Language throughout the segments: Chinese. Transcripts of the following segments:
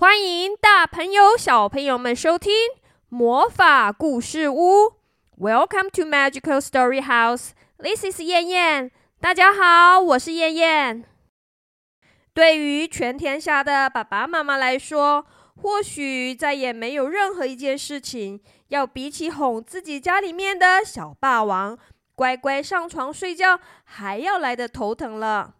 欢迎大朋友、小朋友们收听魔法故事屋。Welcome to Magical Story House. This is 燕燕。大家好，我是燕燕。对于全天下的爸爸妈妈来说，或许再也没有任何一件事情要比起哄自己家里面的小霸王乖乖上床睡觉还要来的头疼了。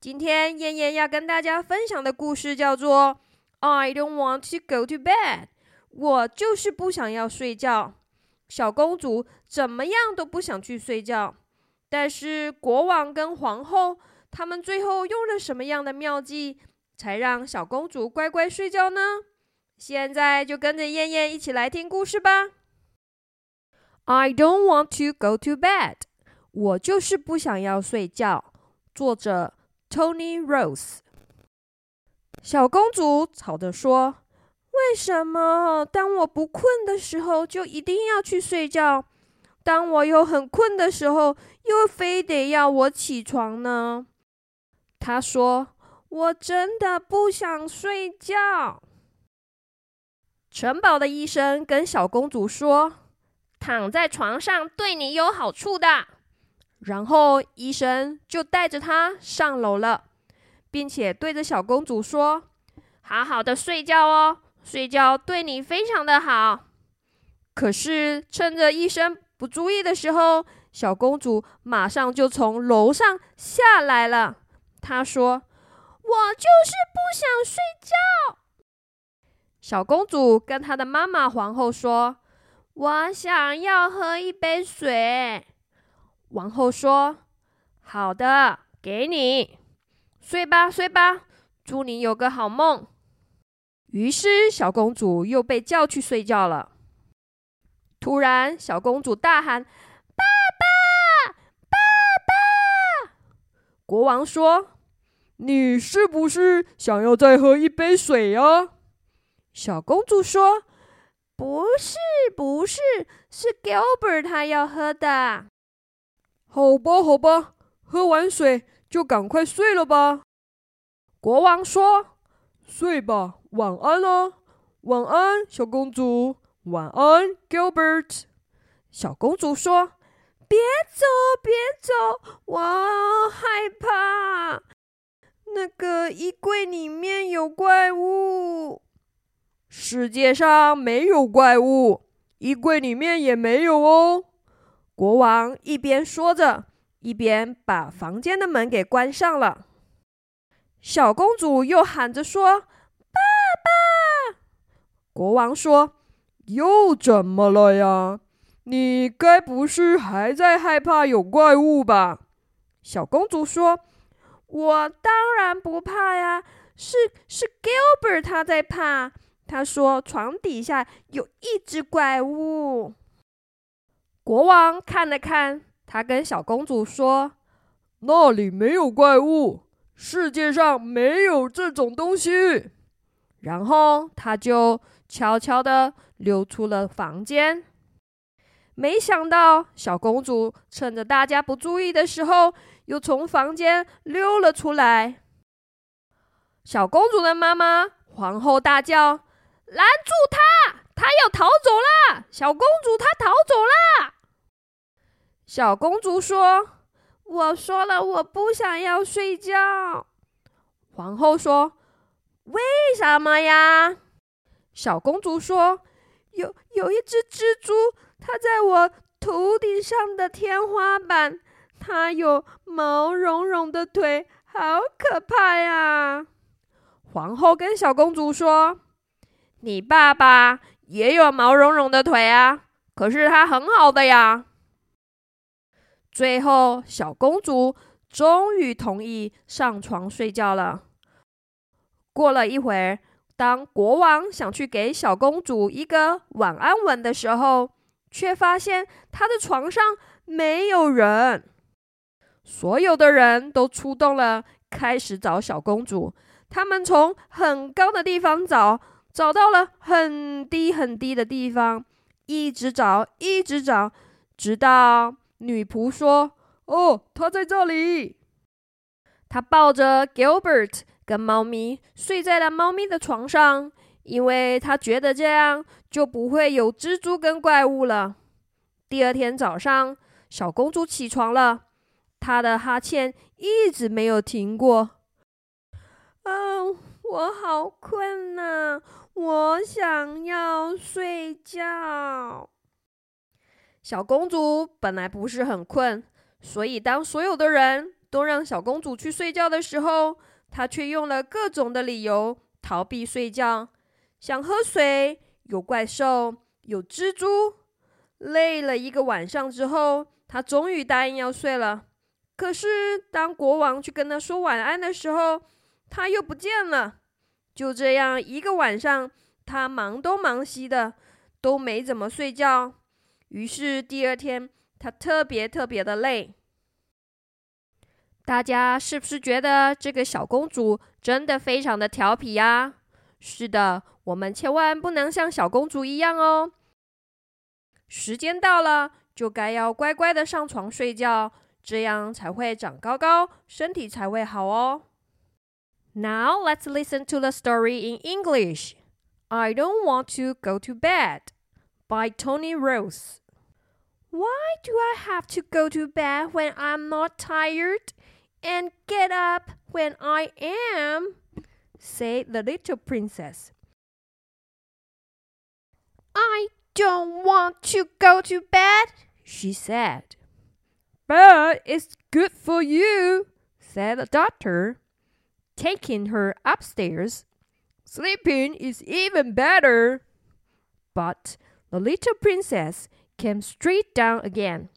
今天燕燕要跟大家分享的故事叫做。I don't want to go to bed。我就是不想要睡觉。小公主怎么样都不想去睡觉。但是国王跟皇后他们最后用了什么样的妙计，才让小公主乖乖睡觉呢？现在就跟着燕燕一起来听故事吧。I don't want to go to bed。我就是不想要睡觉。作者：Tony Rose。小公主吵着说：“为什么当我不困的时候就一定要去睡觉？当我又很困的时候，又非得要我起床呢？”她说：“我真的不想睡觉。”城堡的医生跟小公主说：“躺在床上对你有好处的。”然后医生就带着她上楼了。并且对着小公主说：“好好的睡觉哦，睡觉对你非常的好。”可是趁着医生不注意的时候，小公主马上就从楼上下来了。她说：“我就是不想睡觉。”小公主跟她的妈妈皇后说：“我想要喝一杯水。”王后说：“好的，给你。”睡吧，睡吧，祝你有个好梦。于是，小公主又被叫去睡觉了。突然，小公主大喊：“爸爸，爸爸！”国王说：“你是不是想要再喝一杯水呀？”小公主说：“不是，不是，是 Gilbert 他要喝的。”好吧，好吧，喝完水。就赶快睡了吧。国王说：“睡吧，晚安了，晚安，小公主，晚安，Gilbert。”小公主说：“别走，别走，我害怕。那个衣柜里面有怪物。世界上没有怪物，衣柜里面也没有哦。”国王一边说着。一边把房间的门给关上了，小公主又喊着说：“爸爸！”国王说：“又怎么了呀？你该不是还在害怕有怪物吧？”小公主说：“我当然不怕呀，是是 Gilbert 他在怕。他说床底下有一只怪物。”国王看了看。他跟小公主说：“那里没有怪物，世界上没有这种东西。”然后他就悄悄的溜出了房间。没想到，小公主趁着大家不注意的时候，又从房间溜了出来。小公主的妈妈皇后大叫：“拦住她！她要逃走了！小公主她逃走了！”小公主说：“我说了，我不想要睡觉。”皇后说：“为什么呀？”小公主说：“有有一只蜘蛛，它在我头顶上的天花板，它有毛茸茸的腿，好可怕呀！”皇后跟小公主说：“你爸爸也有毛茸茸的腿啊，可是他很好的呀。”最后，小公主终于同意上床睡觉了。过了一会儿，当国王想去给小公主一个晚安吻的时候，却发现她的床上没有人。所有的人都出动了，开始找小公主。他们从很高的地方找，找到了很低很低的地方，一直找，一直找，直到。女仆说：“哦，他在这里。他抱着 Gilbert 跟猫咪睡在了猫咪的床上，因为他觉得这样就不会有蜘蛛跟怪物了。第二天早上，小公主起床了，她的哈欠一直没有停过。嗯，我好困呐，我想要睡觉。小公主本来不是很困，所以当所有的人都让小公主去睡觉的时候，她却用了各种的理由逃避睡觉。想喝水，有怪兽，有蜘蛛。累了一个晚上之后，他终于答应要睡了。可是当国王去跟他说晚安的时候，他又不见了。就这样一个晚上，他忙东忙西的，都没怎么睡觉。于是第二天，他特别特别的累。大家是不是觉得这个小公主真的非常的调皮呀？是的。我们千万不能像小公主一样哦！时间到了，就该要乖乖的上床睡觉，这样才会长高高，身体才会好哦。Now let's listen to the story in English. I don't want to go to bed by Tony Rose. Why do I have to go to bed when I'm not tired and get up when I am? said the little princess. I don't want to go to bed, she said. But it's good for you, said the doctor, taking her upstairs. Sleeping is even better. But the little princess came straight down again.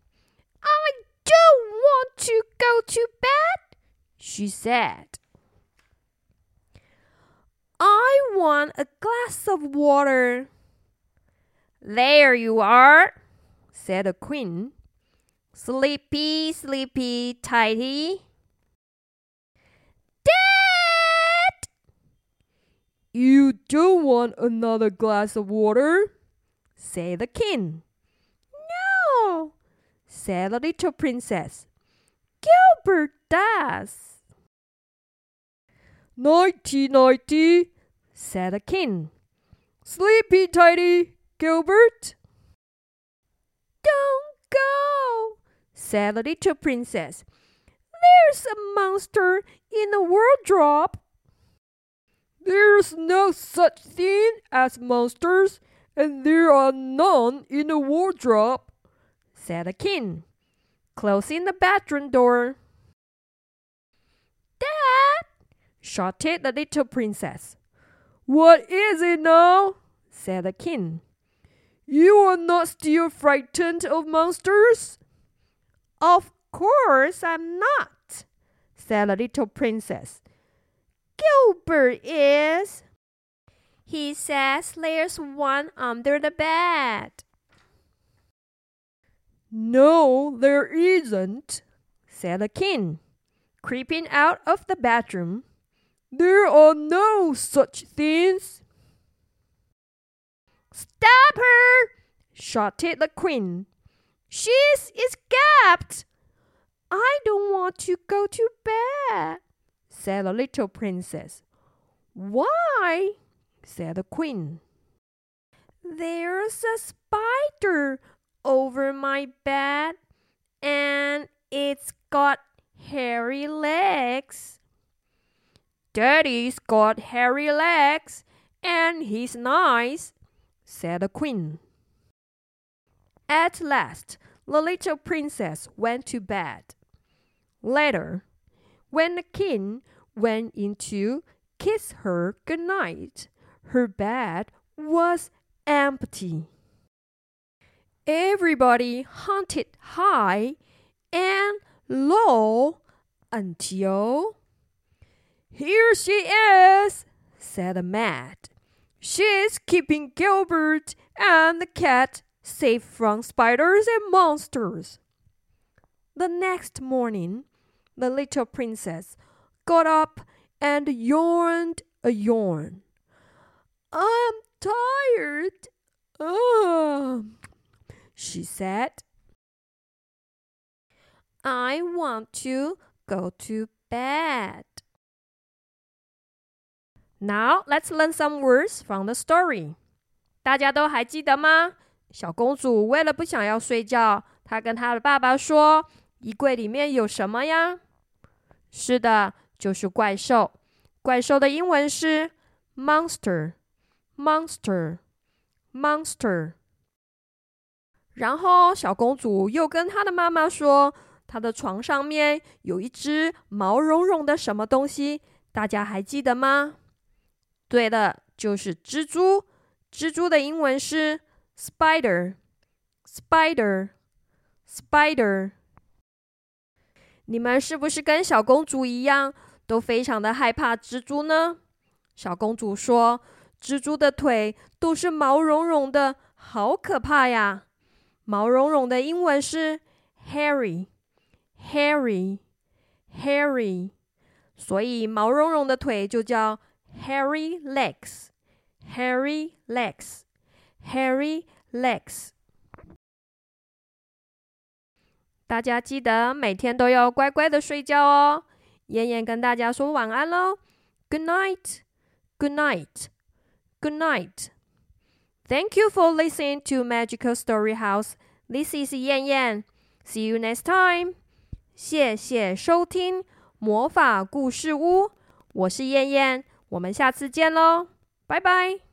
I don't want to go to bed, she said. I want a glass of water, there you are, said the queen. Sleepy, sleepy, tighty. Dad! You don't want another glass of water, said the king. Said the little princess. Gilbert does. Nighty, nighty, said the king. Sleepy, tidy, Gilbert? Don't go, said the little princess. There's a monster in the wardrobe. There's no such thing as monsters, and there are none in the wardrobe, said the king, closing the bedroom door. Dad, shouted the little princess. What is it now? said the king. You are not still frightened of monsters? Of course I'm not, said the little princess. Gilbert is. He says there's one under the bed. No, there isn't, said the king, creeping out of the bedroom. There are no such things. Stop her! shouted the queen. She's escaped. I don't want to go to bed, said the little princess. Why? said the queen. There's a spider over my bed, and it's got hairy legs. Daddy's got hairy legs, and he's nice, said the queen. At last, the little princess went to bed. Later, when the king went in to kiss her good night, her bed was empty. Everybody hunted high and low until. Here she is, said the man. She's keeping Gilbert and the cat safe from spiders and monsters. The next morning, the little princess got up and yawned a yawn. I'm tired. Ah, she said. I want to go to bed. Now let's learn some words from the story. 大家都还记得吗？小公主为了不想要睡觉，她跟她的爸爸说：“衣柜里面有什么呀？”是的，就是怪兽。怪兽的英文是 monster，monster，monster。 然后小公主又跟她的妈妈说：“她的床上面有一只毛茸茸的什么东西，大家还记得吗？”对的，就是蜘蛛。蜘蛛的英文是 spider，spider，spider。你们是不是跟小公主一样，都非常的害怕蜘蛛呢？小公主说：“蜘蛛的腿都是毛茸茸的，好可怕呀！”毛茸茸的英文是 hairy，hairy，hairy。所以毛茸茸的腿就叫 hairy legs，hairy legs，hairy legs。大家记得每天都要乖乖的睡觉哦。妍妍跟大家说晚安喽，Good night, Good night, Good night. Thank you for listening to Magical Story House. This is Yan Yan.。See you next time. 谢谢收听魔法故事屋，我是燕燕，我们下次见喽，拜拜。